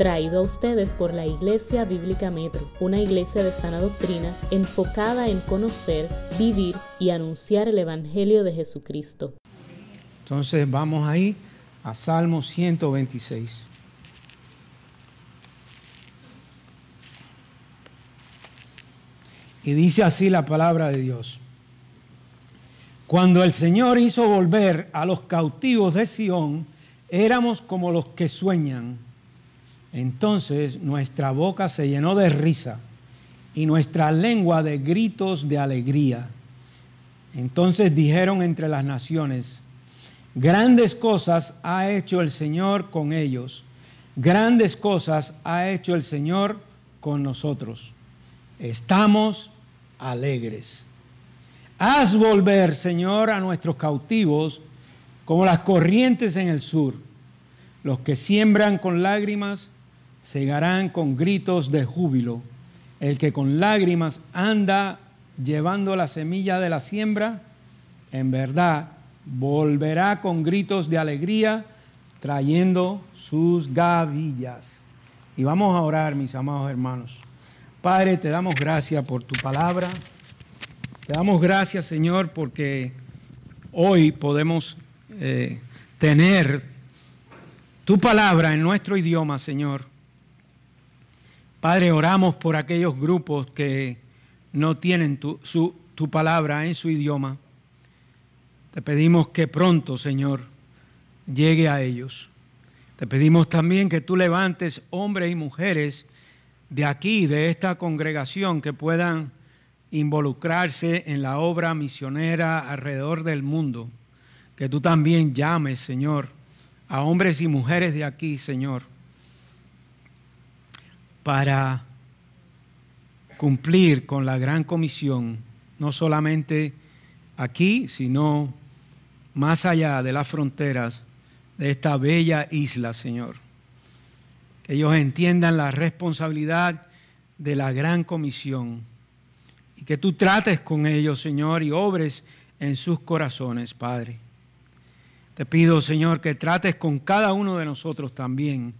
traído a ustedes por la Iglesia Bíblica Metro, una iglesia de sana doctrina enfocada en conocer, vivir y anunciar el Evangelio de Jesucristo. Entonces vamos ahí a Salmo 126. Y dice así la palabra de Dios. Cuando el Señor hizo volver a los cautivos de Sión, éramos como los que sueñan entonces nuestra boca se llenó de risa y nuestra lengua de gritos de alegría. Entonces dijeron entre las naciones, grandes cosas ha hecho el Señor con ellos, grandes cosas ha hecho el Señor con nosotros. Estamos alegres. Haz volver, Señor, a nuestros cautivos como las corrientes en el sur. Los que siembran con lágrimas, segarán con gritos de júbilo. El que con lágrimas anda llevando la semilla de la siembra, en verdad volverá con gritos de alegría trayendo sus gavillas. Y vamos a orar, mis amados hermanos. Padre, te damos gracias por tu palabra. Te damos gracias, Señor, porque hoy podemos eh, tener tu palabra en nuestro idioma, Señor. Padre, oramos por aquellos grupos que no tienen tu, tu palabra en su idioma. Te pedimos que pronto, Señor, llegue a ellos. Te pedimos también que tú levantes hombres y mujeres de aquí, de esta congregación, que puedan involucrarse en la obra misionera alrededor del mundo. Que tú también llames, Señor, a hombres y mujeres de aquí, Señor, para cumplir con la gran comisión, no solamente aquí, sino más allá de las fronteras de esta bella isla, Señor. Que ellos entiendan la responsabilidad de la gran comisión y que tú trates con ellos, Señor, y obres en sus corazones, Padre. Te pido, Señor, que trates con cada uno de nosotros también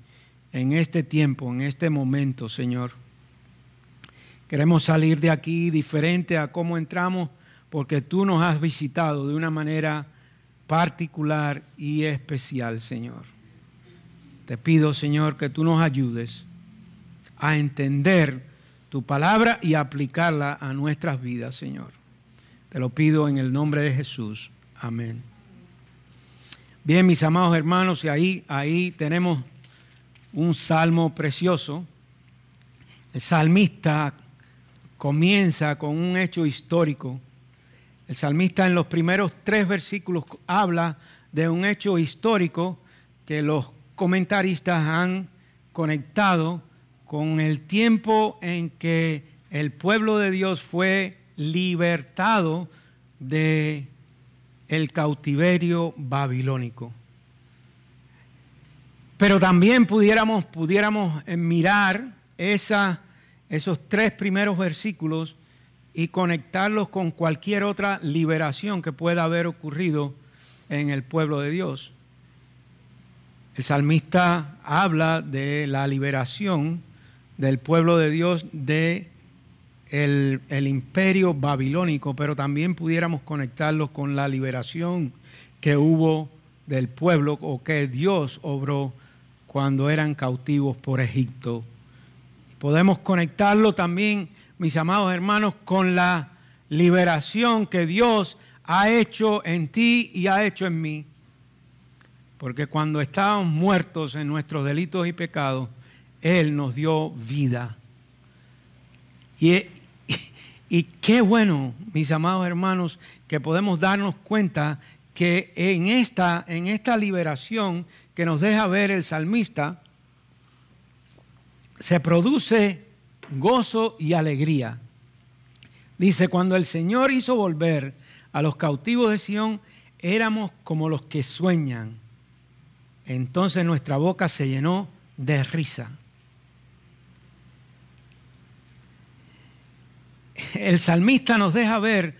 en este tiempo, en este momento, Señor. Queremos salir de aquí diferente a cómo entramos porque tú nos has visitado de una manera particular y especial, Señor. Te pido, Señor, que tú nos ayudes a entender tu palabra y aplicarla a nuestras vidas, Señor. Te lo pido en el nombre de Jesús. Amén. Bien, mis amados hermanos, y ahí, ahí tenemos un salmo precioso. El salmista comienza con un hecho histórico. El salmista en los primeros tres versículos habla de un hecho histórico que los comentaristas han conectado con el tiempo en que el pueblo de Dios fue libertado de el cautiverio babilónico. Pero también pudiéramos, pudiéramos eh, mirar esos tres primeros versículos y conectarlos con cualquier otra liberación que pueda haber ocurrido en el pueblo de Dios. El salmista habla de la liberación del pueblo de Dios de el, el, imperio babilónico, pero también pudiéramos conectarlos con la liberación que hubo del pueblo o que Dios obró cuando eran cautivos por Egipto. Podemos conectarlo también, mis amados hermanos, con la liberación que Dios ha hecho en ti y ha hecho en mí. Porque cuando estábamos muertos en nuestros delitos y pecados, Él nos dio vida. Y, y, qué bueno, mis amados hermanos, que podemos darnos cuenta que en esta, en esta liberación que nos deja ver el salmista, se produce gozo y alegría. Dice, cuando el Señor hizo volver a los cautivos de Sión, éramos como los que sueñan. Entonces nuestra boca se llenó de risa. El salmista nos deja ver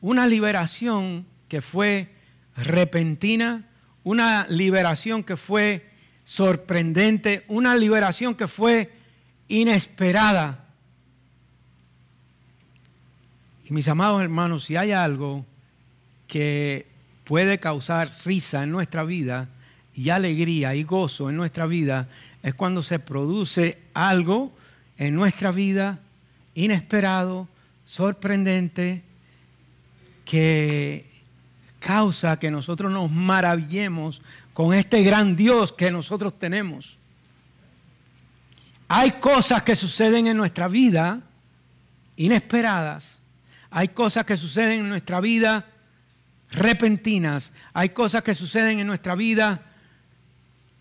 una liberación que fue repentina, una liberación que fue sorprendente, una liberación que fue inesperada. Y mis amados hermanos, si hay algo que puede causar risa en nuestra vida y alegría y gozo en nuestra vida, es cuando se produce algo en nuestra vida inesperado, sorprendente, que causa que nosotros nos maravillemos con este gran Dios que nosotros tenemos. Hay cosas que suceden en nuestra vida inesperadas. Hay cosas que suceden en nuestra vida repentinas. Hay cosas que suceden en nuestra vida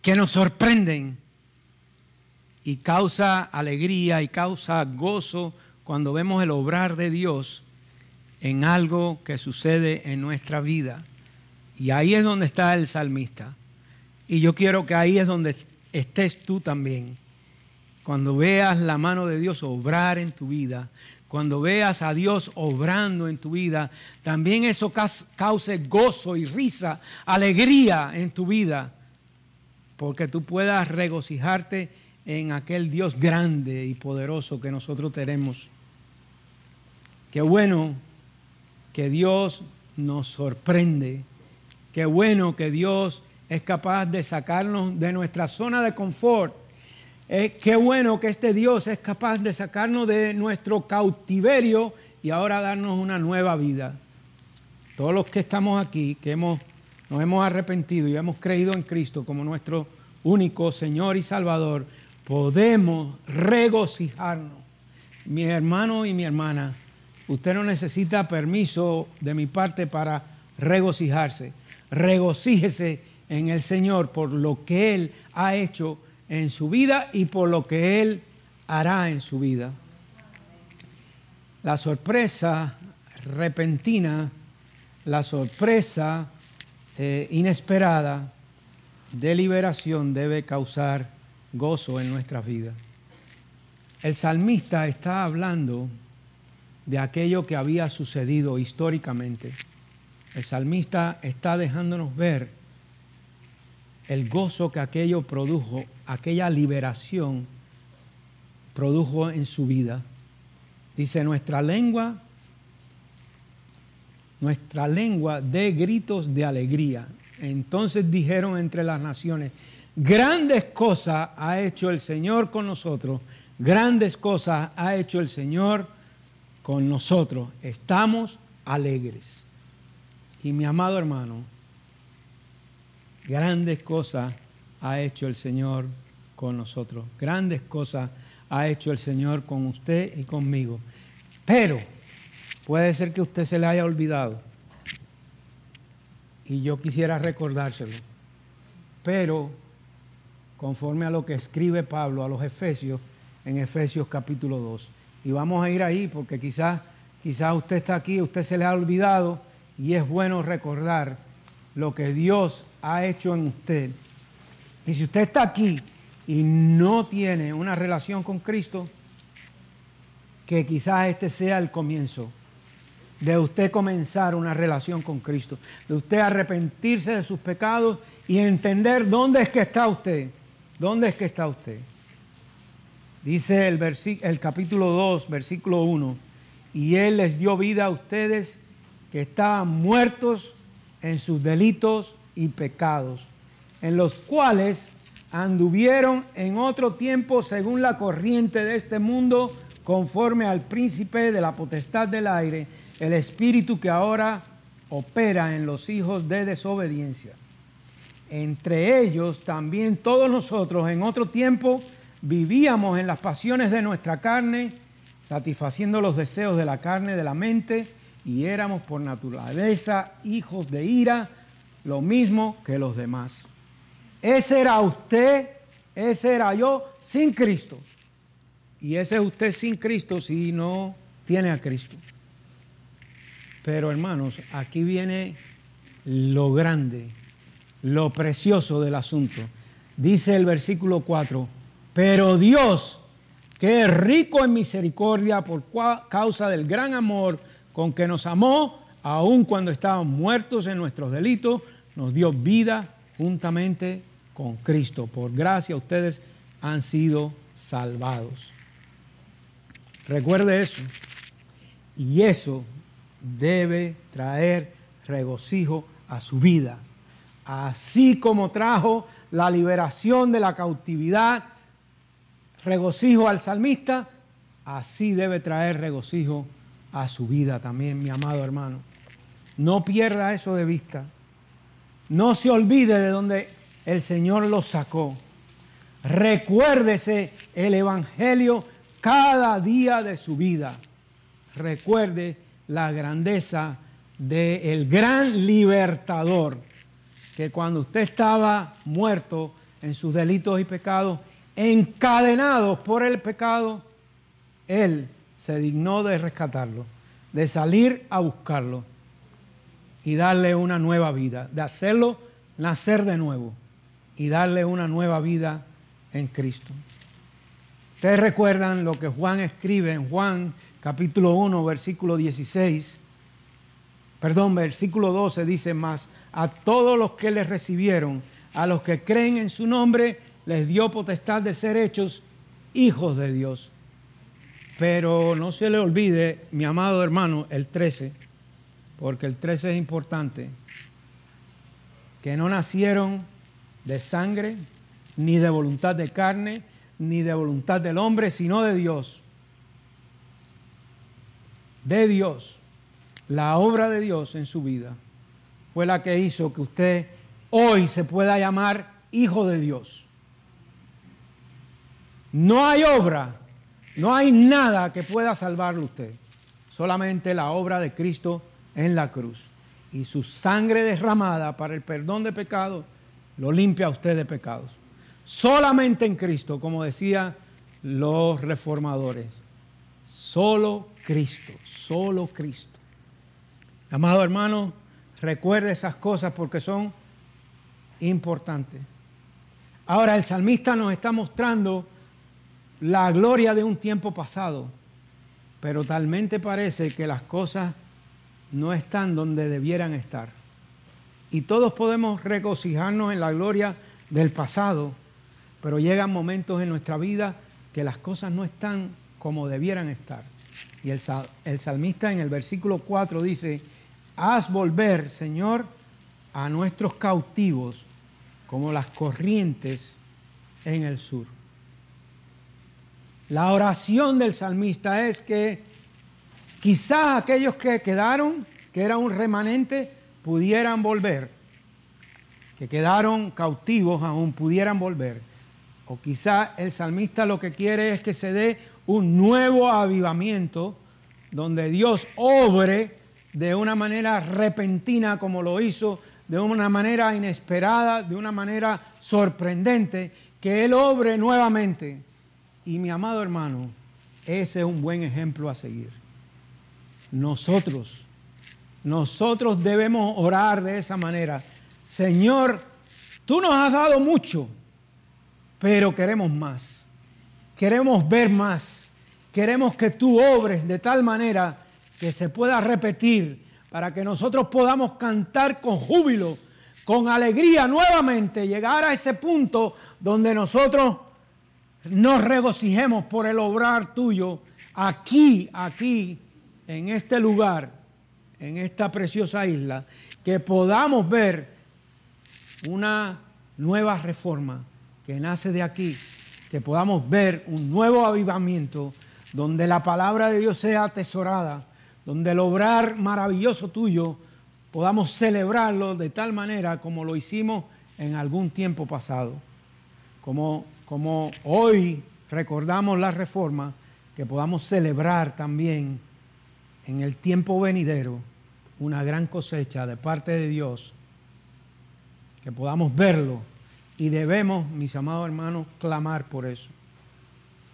que nos sorprenden y causa alegría y causa gozo cuando vemos el obrar de Dios en algo que sucede en nuestra vida. Y ahí es donde está el salmista. Y yo quiero que ahí es donde estés tú también. Cuando veas la mano de Dios obrar en tu vida, cuando veas a Dios obrando en tu vida, también eso cause gozo y risa, alegría en tu vida, porque tú puedas regocijarte en aquel Dios grande y poderoso que nosotros tenemos. Qué bueno que Dios nos sorprende. Qué bueno que Dios es capaz de sacarnos de nuestra zona de confort. Eh, qué bueno que este Dios es capaz de sacarnos de nuestro cautiverio y ahora darnos una nueva vida. Todos los que estamos aquí, que hemos, nos hemos arrepentido y hemos creído en Cristo como nuestro único Señor y Salvador, podemos regocijarnos. Mi hermano y mi hermana, usted no necesita permiso de mi parte para regocijarse. Regocíjese en el Señor por lo que Él ha hecho en su vida y por lo que Él hará en su vida. La sorpresa repentina, la sorpresa eh, inesperada de liberación debe causar gozo en nuestras vidas. El salmista está hablando de aquello que había sucedido históricamente. El salmista está dejándonos ver el gozo que aquello produjo, aquella liberación produjo en su vida. Dice, nuestra lengua, nuestra lengua de gritos de alegría. Entonces dijeron entre las naciones, Grandes cosas ha hecho el Señor con nosotros. Grandes cosas ha hecho el Señor con nosotros. Estamos alegres. Y mi amado hermano, grandes cosas ha hecho el Señor con nosotros. Grandes cosas ha hecho el Señor con usted y conmigo. Pero puede ser que usted se le haya olvidado. Y yo quisiera recordárselo. Pero conforme a lo que escribe Pablo a los Efesios en Efesios capítulo 2. Y vamos a ir ahí porque quizás quizás usted está aquí, usted se le ha olvidado y es bueno recordar lo que Dios ha hecho en usted. Y si usted está aquí y no tiene una relación con Cristo, que quizás este sea el comienzo de usted comenzar una relación con Cristo, de usted arrepentirse de sus pecados y entender dónde es que está usted ¿Dónde es que está usted? Dice el, el capítulo 2, versículo 1, y Él les dio vida a ustedes que estaban muertos en sus delitos y pecados, en los cuales anduvieron en otro tiempo según la corriente de este mundo, conforme al príncipe de la potestad del aire, el espíritu que ahora opera en los hijos de desobediencia. Entre ellos también todos nosotros en otro tiempo vivíamos en las pasiones de nuestra carne, satisfaciendo los deseos de la carne, de la mente, y éramos por naturaleza hijos de ira, lo mismo que los demás. Ese era usted, ese era yo sin Cristo. Y ese es usted sin Cristo si no tiene a Cristo. Pero hermanos, aquí viene lo grande lo precioso del asunto. Dice el versículo 4, pero Dios, que es rico en misericordia por causa del gran amor con que nos amó, aun cuando estábamos muertos en nuestros delitos, nos dio vida juntamente con Cristo. Por gracia ustedes han sido salvados. Recuerde eso. Y eso debe traer regocijo a su vida. Así como trajo la liberación de la cautividad, regocijo al salmista, así debe traer regocijo a su vida también, mi amado hermano. No pierda eso de vista. No se olvide de donde el Señor lo sacó. Recuérdese el Evangelio cada día de su vida. Recuerde la grandeza del gran libertador, que cuando usted estaba muerto en sus delitos y pecados, encadenados por el pecado, Él se dignó de rescatarlo, de salir a buscarlo y darle una nueva vida, de hacerlo nacer de nuevo y darle una nueva vida en Cristo. Ustedes recuerdan lo que Juan escribe en Juan capítulo 1, versículo 16, perdón, versículo 12 dice más, a todos los que les recibieron, a los que creen en su nombre, les dio potestad de ser hechos hijos de Dios. Pero no se le olvide, mi amado hermano, el 13, porque el 13 es importante, que no nacieron de sangre, ni de voluntad de carne, ni de voluntad del hombre, sino de Dios. De Dios. La obra de Dios en su vida fue la que hizo que usted hoy se pueda llamar hijo de Dios. No hay obra, no hay nada que pueda salvarle usted. Solamente la obra de Cristo en la cruz. Y su sangre derramada para el perdón de pecados lo limpia a usted de pecados. Solamente en Cristo, como decían los reformadores. Solo Cristo, solo Cristo. Amado hermano, recuerde esas cosas porque son importantes. Ahora el salmista nos está mostrando la gloria de un tiempo pasado, pero talmente parece que las cosas no están donde debieran estar. Y todos podemos regocijarnos en la gloria del pasado, pero llegan momentos en nuestra vida que las cosas no están como debieran estar. Y el, salmista en el versículo 4 dice, haz volver, Señor, a nuestros cautivos como las corrientes en el sur. La oración del salmista es que quizás aquellos que quedaron, que era un remanente, pudieran volver, que quedaron cautivos aún pudieran volver. O quizá el salmista lo que quiere es que se dé un nuevo avivamiento donde Dios obre de una manera repentina como lo hizo, de una manera inesperada, de una manera sorprendente, que Él obre nuevamente. Y mi amado hermano, ese es un buen ejemplo a seguir. Nosotros, nosotros debemos orar de esa manera. Señor, tú nos has dado mucho pero queremos más. Queremos ver más. Queremos que tú obres de tal manera que se pueda repetir para que nosotros podamos cantar con júbilo, con alegría nuevamente, llegar a ese punto donde nosotros nos regocijemos por el obrar tuyo aquí, aquí, en este lugar, en esta preciosa isla, que podamos ver una nueva reforma que nace de aquí, que podamos ver un nuevo avivamiento donde la palabra de Dios sea atesorada, donde el obrar maravilloso tuyo podamos celebrarlo de tal manera como lo hicimos en algún tiempo pasado. Como, como hoy recordamos la reforma, que podamos celebrar también en el tiempo venidero una gran cosecha de parte de Dios, que podamos verlo y debemos, mis amados hermanos, clamar por eso.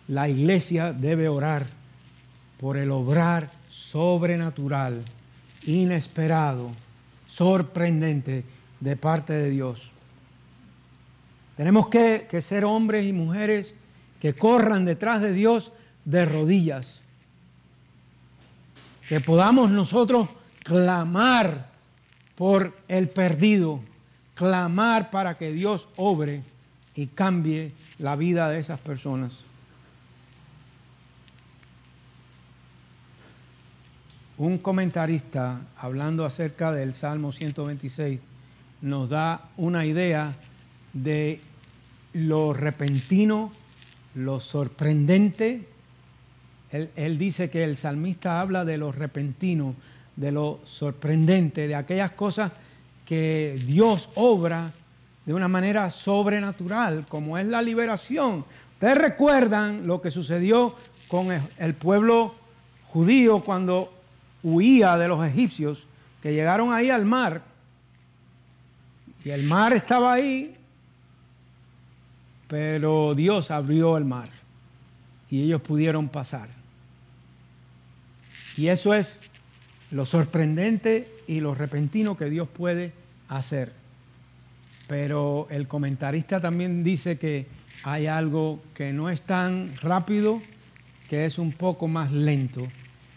La iglesia debe orar por el obrar sobrenatural, inesperado, sorprendente de parte de Dios. Tenemos que, ser hombres y mujeres que corran detrás de Dios de rodillas. Que podamos nosotros clamar por el perdido, clamar para que Dios obre y cambie la vida de esas personas. Un comentarista, hablando acerca del Salmo 126, nos da una idea de lo repentino, lo sorprendente. Él, dice que el salmista habla de lo repentino, de lo sorprendente, de aquellas cosas que Dios obra de una manera sobrenatural, como es la liberación. Ustedes recuerdan lo que sucedió con el pueblo judío cuando huía de los egipcios, que llegaron ahí al mar, y el mar estaba ahí, pero Dios abrió el mar y ellos pudieron pasar. Y eso es lo sorprendente y lo repentino que Dios puede hacer. Pero el comentarista también dice que hay algo que no es tan rápido, que es un poco más lento.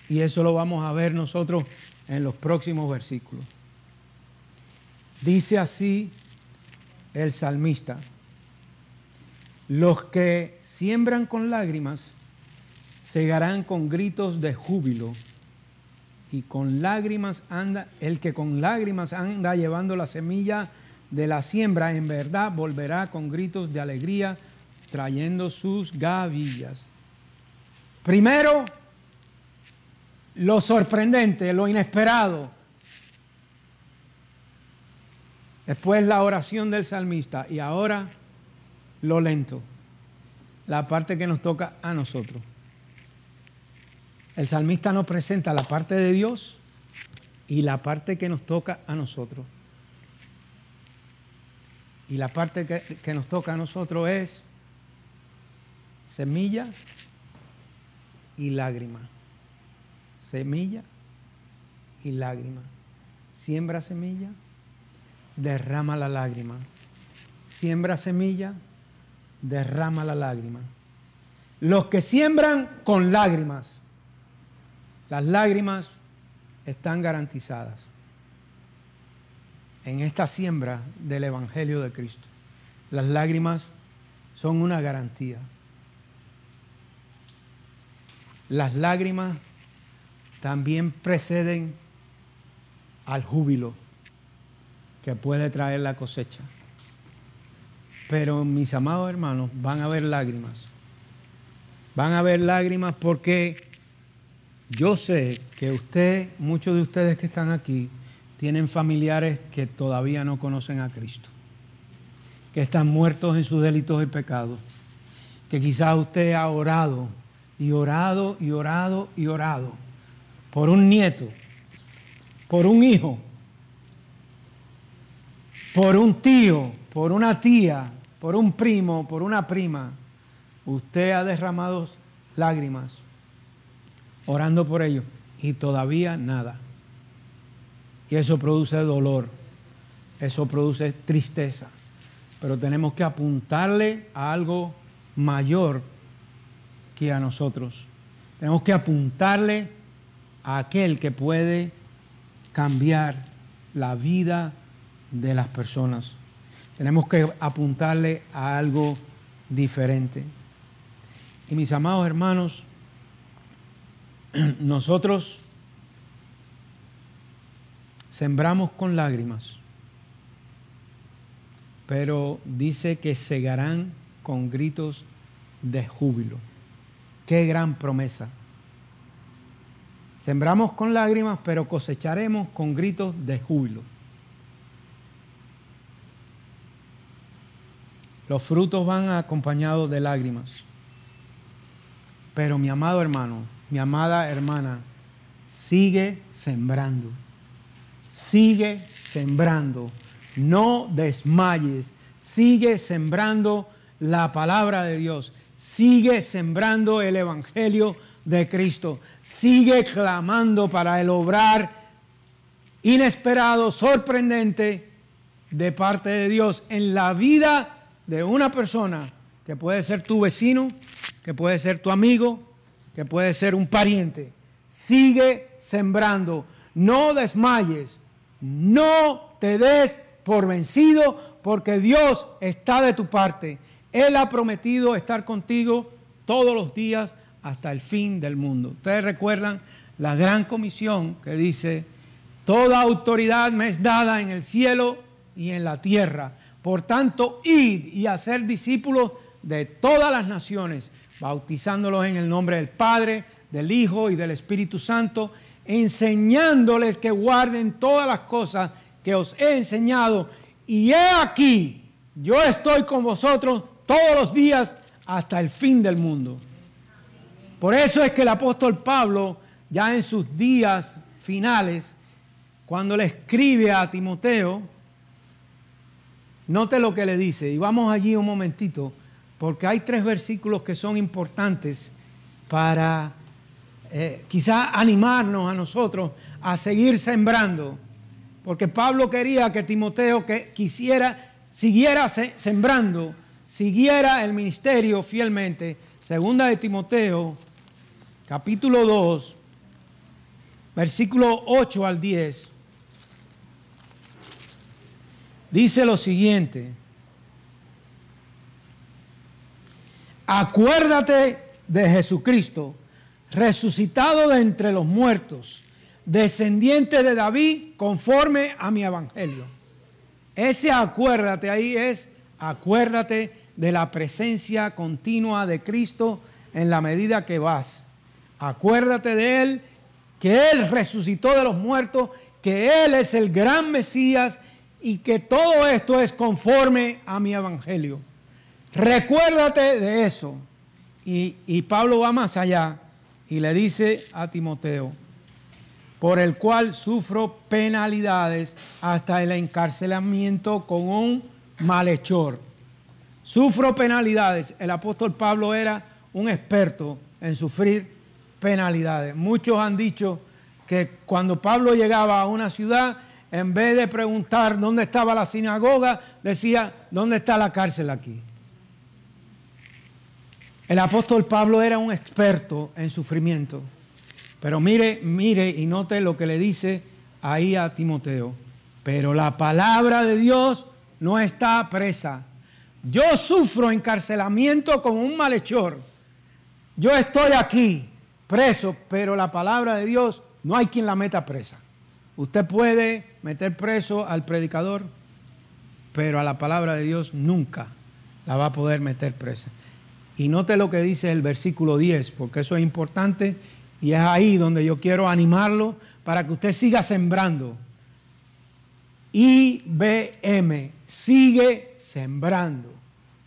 Y eso lo vamos a ver nosotros en los próximos versículos. Dice así el salmista, los que siembran con lágrimas segarán con gritos de júbilo y con lágrimas anda, el que con lágrimas anda llevando la semilla de la siembra, en verdad volverá con gritos de alegría trayendo sus gavillas. Primero, lo sorprendente, lo inesperado. Después la oración del salmista y ahora lo lento, la parte que nos toca a nosotros. El salmista nos presenta la parte de Dios y la parte que nos toca a nosotros. Y la parte que, que nos toca a nosotros es semilla y lágrima semilla y lágrima. Siembra semilla, derrama la lágrima. Siembra semilla, derrama la lágrima. Los que siembran con lágrimas, las lágrimas están garantizadas en esta siembra del Evangelio de Cristo. Las lágrimas son una garantía. Las lágrimas también preceden al júbilo que puede traer la cosecha. Pero mis amados hermanos, van a haber lágrimas. Van a haber lágrimas porque yo sé que usted, muchos de ustedes que están aquí, tienen familiares que todavía no conocen a Cristo, que están muertos en sus delitos y pecados, que quizás usted ha orado y orado y orado y orado por un nieto, por un hijo, por un tío, por una tía, por un primo, por una prima, usted ha derramado lágrimas orando por ellos y todavía nada. Y eso produce dolor, eso produce tristeza. Pero tenemos que apuntarle a algo mayor que a nosotros. Tenemos que apuntarle a aquel que puede cambiar la vida de las personas. Tenemos que apuntarle a algo diferente. Y mis amados hermanos, nosotros sembramos con lágrimas, pero dice que segarán con gritos de júbilo. Qué gran promesa. Sembramos con lágrimas, pero cosecharemos con gritos de júbilo. Los frutos van acompañados de lágrimas. Pero mi amado hermano, mi amada hermana, sigue sembrando. Sigue sembrando. No desmayes. Sigue sembrando la palabra de Dios. Sigue sembrando el Evangelio de Cristo. Sigue clamando para el obrar inesperado, sorprendente de parte de Dios en la vida de una persona que puede ser tu vecino, que puede ser tu amigo, que puede ser un pariente. Sigue sembrando, no desmayes, no te des por vencido porque Dios está de tu parte. Él ha prometido estar contigo todos los días hasta el fin del mundo. Ustedes recuerdan la gran comisión que dice, toda autoridad me es dada en el cielo y en la tierra. Por tanto, id y hacer discípulos de todas las naciones, bautizándolos en el nombre del Padre, del Hijo y del Espíritu Santo, enseñándoles que guarden todas las cosas que os he enseñado. Y he aquí, yo estoy con vosotros todos los días hasta el fin del mundo. Por eso es que el apóstol Pablo, ya en sus días finales, cuando le escribe a Timoteo, note lo que le dice. Y vamos allí un momentito, porque hay tres versículos que son importantes para eh, quizá animarnos a nosotros a seguir sembrando. Porque Pablo quería que Timoteo que quisiera, siguiera sembrando, siguiera el ministerio fielmente. Segunda de Timoteo, capítulo 2, versículo 8 al 10. Dice lo siguiente. Acuérdate de Jesucristo resucitado de entre los muertos, descendiente de David conforme a mi evangelio. Ese acuérdate ahí es, acuérdate de la presencia continua de Cristo en la medida que vas. Acuérdate de Él, que Él resucitó de los muertos, que Él es el gran Mesías y que todo esto es conforme a mi evangelio. Recuérdate de eso. Y, y Pablo va más allá y le dice a Timoteo, por el cual sufro penalidades hasta el encarcelamiento con un malhechor. Sufro penalidades. El apóstol Pablo era un experto en sufrir penalidades. Muchos han dicho que cuando Pablo llegaba a una ciudad, en vez de preguntar dónde estaba la sinagoga, decía, ¿dónde está la cárcel aquí? El apóstol Pablo era un experto en sufrimiento. Pero mire, mire y note lo que le dice ahí a Timoteo. Pero la palabra de Dios no está presa. Yo sufro encarcelamiento como un malhechor. Yo estoy aquí preso, pero la palabra de Dios no hay quien la meta presa. Usted puede meter preso al predicador, pero a la palabra de Dios nunca la va a poder meter presa. Y note lo que dice el versículo 10, porque eso es importante y es ahí donde yo quiero animarlo para que usted siga sembrando. IBM, sigue sembrando,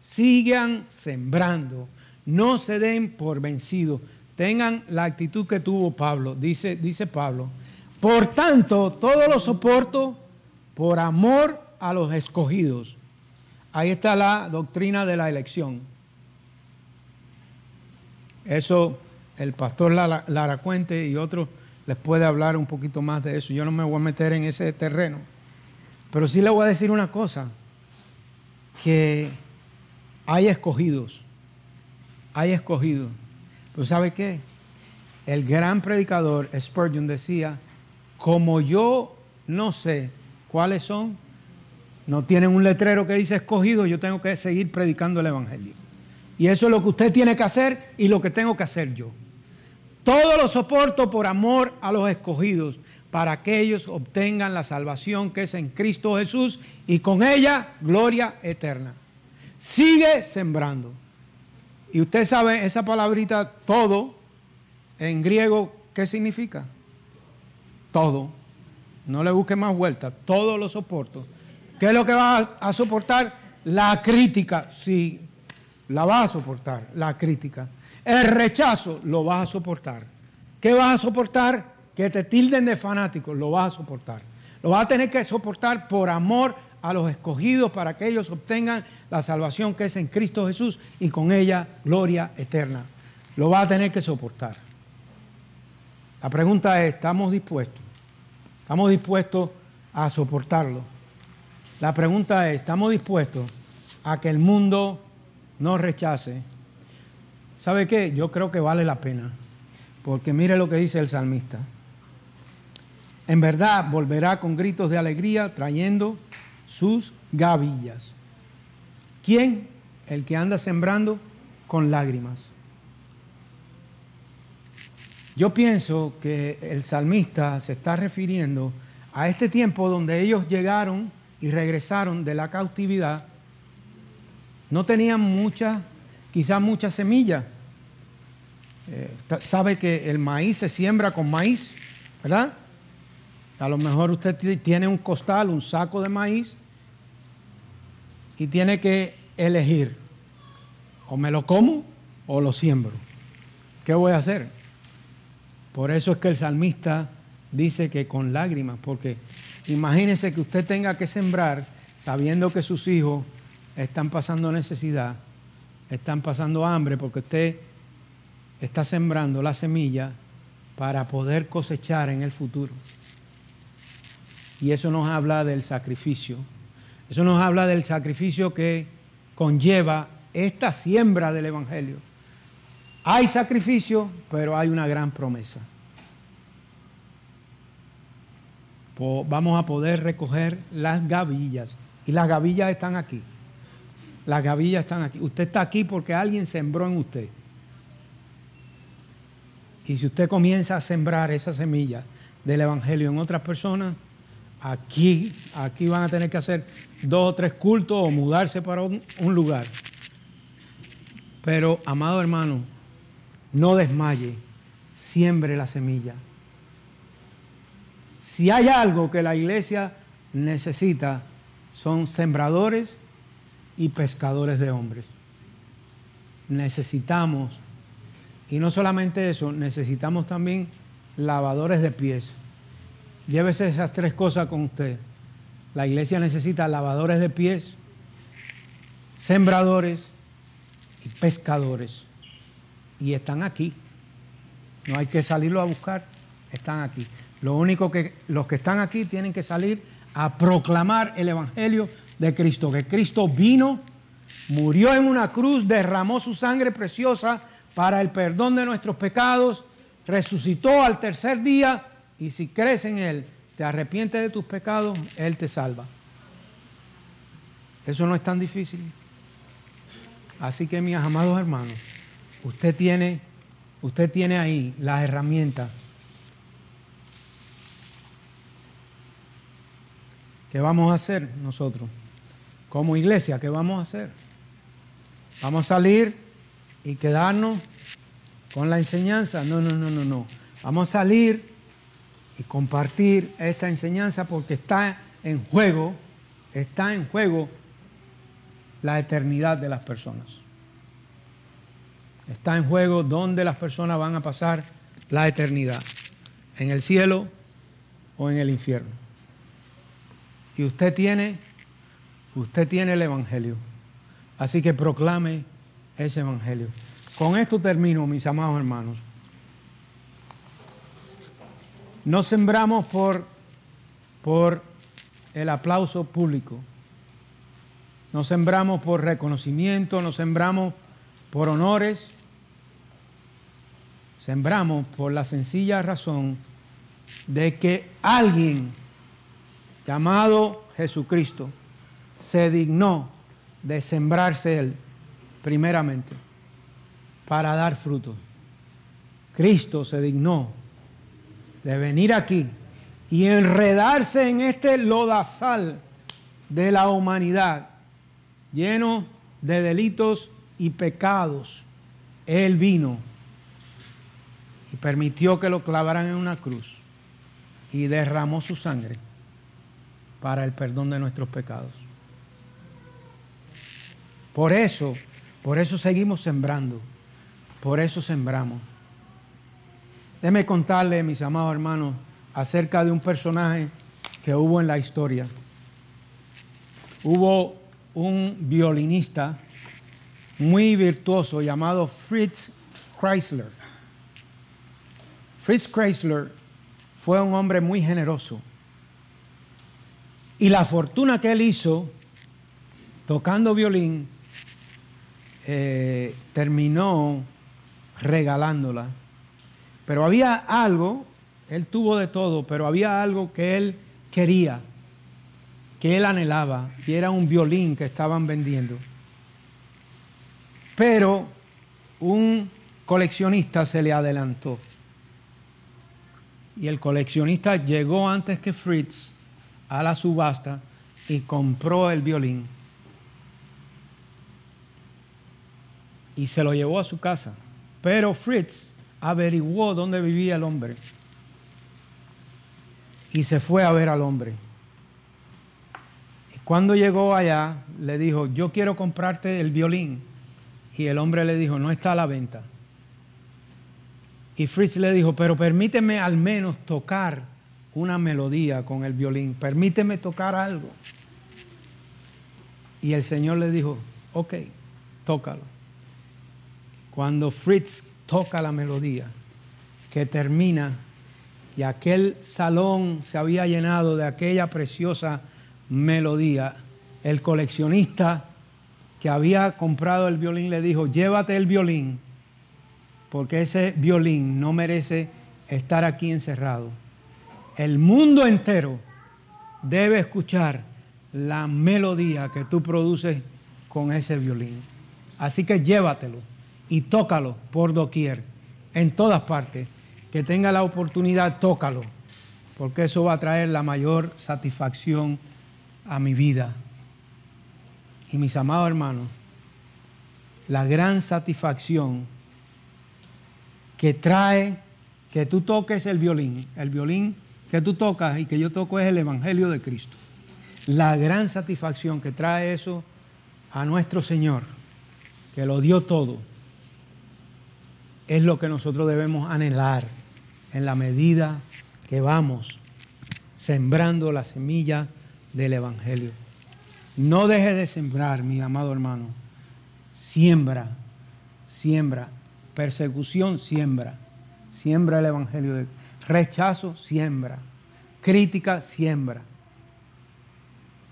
sigan sembrando, no se den por vencidos, tengan la actitud que tuvo Pablo, dice, dice Pablo. Por tanto, todo lo soporto por amor a los escogidos. Ahí está la doctrina de la elección. Eso el pastor Lara, Cuente y otros les puede hablar un poquito más de eso. Yo no me voy a meter en ese terreno. Pero sí le voy a decir una cosa, que hay escogidos, hay escogidos. Pero ¿sabe qué? El gran predicador Spurgeon decía, como yo no sé cuáles son, no tienen un letrero que dice escogido, yo tengo que seguir predicando el Evangelio. Y eso es lo que usted tiene que hacer y lo que tengo que hacer yo. Todo lo soporto por amor a los escogidos, para que ellos obtengan la salvación que es en Cristo Jesús y con ella gloria eterna. Sigue sembrando. Y usted sabe esa palabrita todo en griego, ¿qué significa? Todo. No le busque más vuelta. Todo lo soporto. ¿Qué es lo que va a soportar? La crítica. Sí, la vas a soportar, la crítica. El rechazo lo vas a soportar. ¿Qué vas a soportar? Que te tilden de fanático, lo vas a soportar. Lo vas a tener que soportar por amor a los escogidos para que ellos obtengan la salvación que es en Cristo Jesús y con ella gloria eterna. Lo vas a tener que soportar. La pregunta es, ¿estamos dispuestos? ¿Estamos dispuestos a soportarlo? La pregunta es, ¿estamos dispuestos a que el mundo no rechace. ¿Sabe qué? Yo creo que vale la pena. Porque mire lo que dice el salmista. En verdad volverá con gritos de alegría, trayendo sus gavillas. ¿Quién? El que anda sembrando con lágrimas. Yo pienso que el salmista se está refiriendo a este tiempo donde ellos llegaron y regresaron de la cautividad. No tenían mucha, quizás mucha semilla. Eh, sabe que el maíz se siembra con maíz, ¿verdad? A lo mejor usted tiene un costal, un saco de maíz, y tiene que elegir, o me lo como o lo siembro. ¿Qué voy a hacer? Por eso es que el salmista dice que con lágrimas, porque imagínese que usted tenga que sembrar sabiendo que sus hijos están pasando necesidad, están pasando hambre, porque usted está sembrando la semilla para poder cosechar en el futuro. Y eso nos habla del sacrificio. Eso nos habla del sacrificio que conlleva esta siembra del Evangelio. Hay sacrificio, pero hay una gran promesa. Vamos a poder recoger las gavillas. Y las gavillas están aquí. Las gavillas están aquí. Usted está aquí porque alguien sembró en usted. Y si usted comienza a sembrar esa semilla del Evangelio en otras personas, aquí, aquí van a tener que hacer dos o tres cultos o mudarse para un, lugar. Pero, amado hermano, no desmaye, siembre la semilla. Si hay algo que la iglesia necesita, son sembradores y pescadores de hombres. Necesitamos, y no solamente eso, necesitamos también lavadores de pies. Llévese esas tres cosas con usted. La iglesia necesita lavadores de pies, sembradores y pescadores. Y están aquí. No hay que salirlo a buscar, están aquí. Lo único que los que están aquí tienen que salir a proclamar el Evangelio de Cristo, que Cristo vino, murió en una cruz, derramó su sangre preciosa para el perdón de nuestros pecados, resucitó al tercer día y si crees en Él, te arrepientes de tus pecados, Él te salva. Eso no es tan difícil. Así que mis amados hermanos, usted tiene, usted tiene ahí las herramientas ¿Qué vamos a hacer nosotros? Como iglesia, ¿qué vamos a hacer? ¿Vamos a salir y quedarnos con la enseñanza? No, no, no, no, no. Vamos a salir y compartir esta enseñanza porque está en juego, está en juego la eternidad de las personas. Está en juego donde las personas van a pasar la eternidad, en el cielo o en el infierno. Usted tiene, usted tiene el Evangelio. Así que proclame ese Evangelio. Con esto termino, mis amados hermanos. No sembramos por, por el aplauso público. No sembramos por reconocimiento, no sembramos por honores. Sembramos por la sencilla razón de que alguien llamado Jesucristo, se dignó de sembrarse él primeramente para dar fruto. Cristo se dignó de venir aquí y enredarse en este lodazal de la humanidad, lleno de delitos y pecados. Él vino y permitió que lo clavaran en una cruz y derramó su sangre para el perdón de nuestros pecados. Por eso, por eso seguimos sembrando, por eso sembramos. Déjeme contarle, mis amados hermanos, acerca de un personaje que hubo en la historia. Hubo un violinista muy virtuoso llamado Fritz Chrysler. Fritz Chrysler fue un hombre muy generoso y la fortuna que él hizo tocando violín eh, terminó regalándola. Pero había algo, él tuvo de todo, pero había algo que él quería. que él anhelaba y era un violín que estaban vendiendo. Pero un coleccionista se le adelantó. Y el coleccionista llegó antes que Fritz a la subasta y compró el violín. Y se lo llevó a su casa. Pero Fritz averiguó dónde vivía el hombre. Y se fue a ver al hombre. Cuando llegó allá, le dijo, yo quiero comprarte el violín. Y el hombre le dijo, no está a la venta. Y Fritz le dijo, pero permíteme al menos tocar una melodía con el violín, permíteme tocar algo. Y el Señor le dijo, ok, tócalo. Cuando Fritz toca la melodía, que termina, y aquel salón se había llenado de aquella preciosa melodía, el coleccionista que había comprado el violín le dijo, llévate el violín, porque ese violín no merece estar aquí encerrado. El mundo entero debe escuchar la melodía que tú produces con ese violín. Así que llévatelo y tócalo por doquier, en todas partes. Que tenga la oportunidad, tócalo, porque eso va a traer la mayor satisfacción a mi vida. Y mis amados hermanos, la gran satisfacción que trae que tú toques el violín, el violín que tú tocas y que yo toco es el Evangelio de Cristo. La gran satisfacción que trae eso a nuestro Señor, que lo dio todo, es lo que nosotros debemos anhelar en la medida que vamos sembrando la semilla del Evangelio. No deje de sembrar, mi amado hermano. Siembra, siembra. Persecución, siembra. Siembra el Evangelio. De... Rechazo, siembra. Crítica, siembra.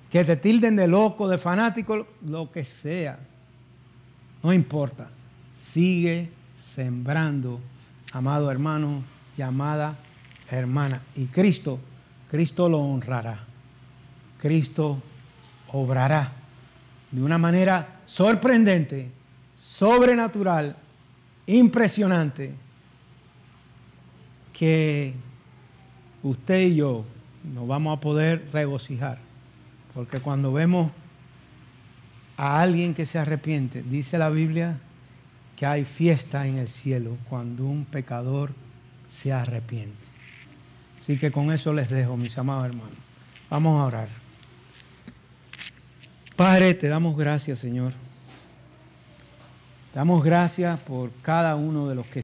Que te tilden de loco, de fanático, lo que sea. No importa. Sigue sembrando, amado hermano y amada hermana. Y Cristo, Cristo lo honrará. Cristo obrará de una manera sorprendente, sobrenatural, impresionante, que usted y yo nos vamos a poder regocijar. Porque cuando vemos a alguien que se arrepiente, dice la Biblia que hay fiesta en el cielo cuando un pecador se arrepiente. Así que con eso les dejo, mis amados hermanos. Vamos a orar. Padre, te damos gracias, Señor. Damos gracias por cada uno de los que